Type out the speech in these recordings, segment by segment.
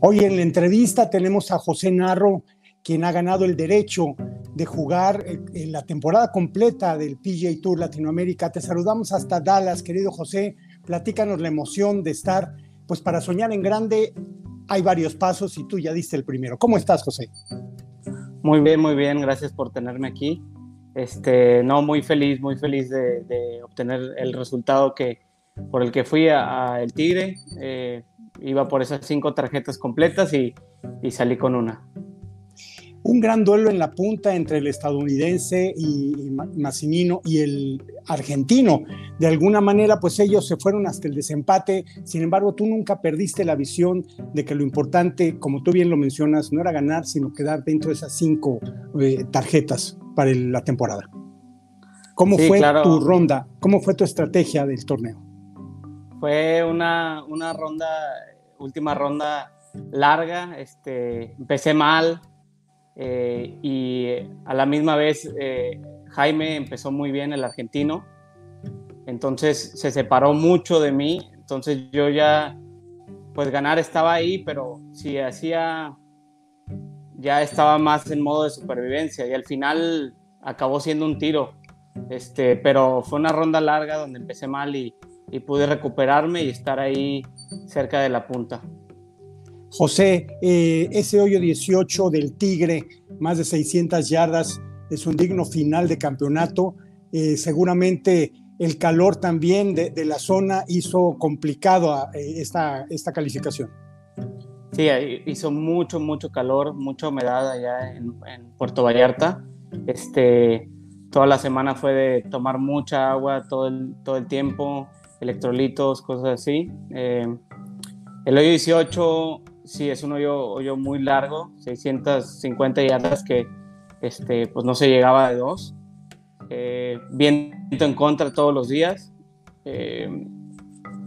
Hoy en la entrevista tenemos a José Narro, quien ha ganado el derecho de jugar en la temporada completa del PGA Tour Latinoamérica. Te saludamos hasta Dallas, querido José. Platícanos la emoción de estar, pues para soñar en grande hay varios pasos y tú ya diste el primero. ¿Cómo estás, José? Muy bien, muy bien. Gracias por tenerme aquí. Este, no, muy feliz, muy feliz de, obtener el resultado que, por el que fui a, El Tigre. Eh, iba por esas cinco tarjetas completas y, salí con una. Un gran duelo en la punta entre el estadounidense y, Massimino y el argentino. De alguna manera, pues ellos se fueron hasta el desempate. Sin embargo, tú nunca perdiste la visión de que lo importante, como tú bien lo mencionas, no era ganar, sino quedar dentro de esas cinco eh, tarjetas para la temporada. ¿Cómo fue tu ronda? ¿Cómo fue tu estrategia del torneo? Fue una, una ronda, última ronda larga, este, empecé mal eh, y a la misma vez eh, Jaime empezó muy bien, el argentino, entonces se separó mucho de mí, entonces yo ya, pues ganar estaba ahí, pero si hacía, ya estaba más en modo de supervivencia y al final acabó siendo un tiro, este, pero fue una ronda larga donde empecé mal y, y pude recuperarme y estar ahí cerca de la punta. José, eh, ese hoyo 18 del Tigre, más de 600 yardas, es un digno final de campeonato. Eh, seguramente el calor también de, la zona hizo complicado eh, esta, esta calificación. Sí, hizo mucho, mucho calor, mucha humedad allá en, en Puerto Vallarta. Este, toda la semana fue de tomar mucha agua todo el, todo el tiempo, electrolitos, cosas así. Eh, el hoyo 18 sí es un hoyo, muy largo, 650 yardas que este, pues no se llegaba de dos. Eh, viento en contra todos los días. Eh,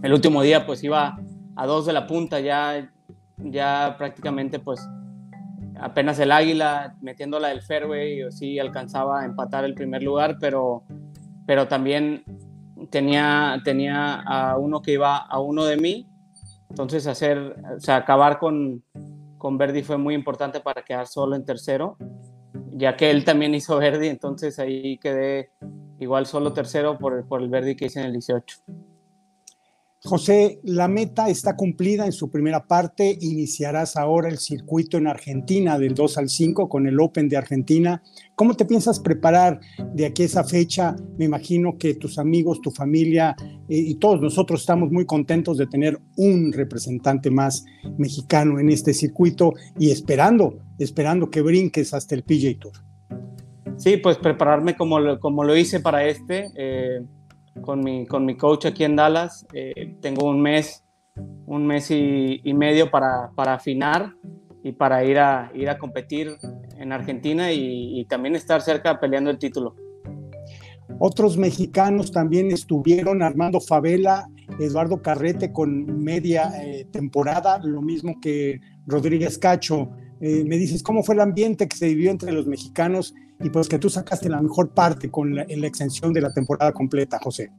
el último día pues iba a dos de la punta, ya, ya prácticamente pues apenas el águila metiéndola del fairway, o sí alcanzaba a empatar el primer lugar, pero, pero también tenía, tenía a uno que iba a uno de mí, entonces hacer, o sea, acabar con, con Verdi fue muy importante para quedar solo en tercero, ya que él también hizo Verdi, entonces ahí quedé igual solo tercero por, por el Verdi que hice en el 18. José, la meta está cumplida en su primera parte. Iniciarás ahora el circuito en Argentina del 2 al 5 con el Open de Argentina. ¿Cómo te piensas preparar de aquí a esa fecha? Me imagino que tus amigos, tu familia eh, y todos nosotros estamos muy contentos de tener un representante más mexicano en este circuito y esperando, esperando que brinques hasta el PJ Tour. Sí, pues prepararme como lo, como lo hice para este. Eh con mi, con mi coach aquí en Dallas. Eh, tengo un mes, un mes y, medio para, para, afinar y para ir a, ir a competir en Argentina y, también estar cerca peleando el título. Otros mexicanos también estuvieron, Armando Favela, Eduardo Carrete con media eh, temporada, lo mismo que Rodríguez Cacho. Eh, me dices, ¿cómo fue el ambiente que se vivió entre los mexicanos y pues que tú sacaste la mejor parte con la, en la extensión de la temporada completa, José.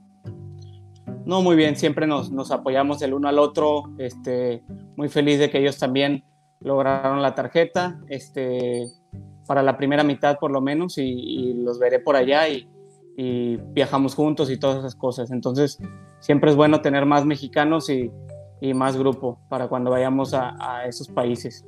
No, muy bien, siempre nos, nos, apoyamos el uno al otro, este, muy feliz de que ellos también lograron la tarjeta, este, para la primera mitad por lo menos, y, los veré por allá y, viajamos juntos y todas esas cosas. Entonces, siempre es bueno tener más mexicanos y, y más grupo para cuando vayamos a esos países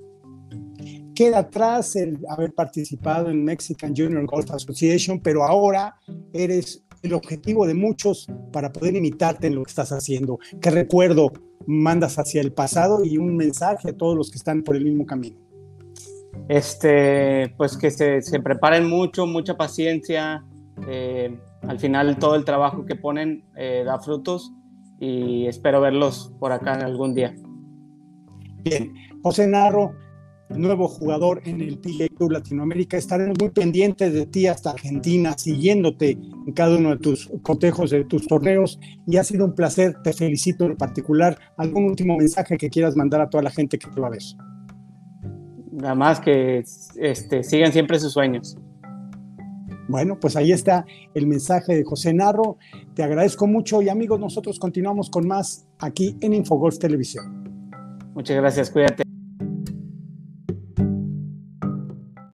queda atrás el haber participado en Mexican Junior Golf Association, pero ahora eres el objetivo de muchos para poder imitarte en lo que estás haciendo. ¿Qué recuerdo mandas hacia el pasado y un mensaje a todos los que están por el mismo camino? Este, pues que se, preparen mucho, mucha paciencia. Eh, al final todo el trabajo que ponen eh, da frutos y espero verlos por acá en algún día. Bien, José Narro, nuevo jugador en el PGA Tour Latinoamérica. Estaremos muy pendientes de ti hasta Argentina, siguiéndote en cada uno de tus cotejos, de tus torneos. Y ha sido un placer, te felicito en particular. ¿Algún último mensaje que quieras mandar a toda la gente que te va a ver? Nada más que este, sigan siempre sus sueños. Bueno, pues ahí está el mensaje de José Narro. Te agradezco mucho y amigos, nosotros continuamos con más aquí en Infogolf Televisión. Muchas gracias, cuídate.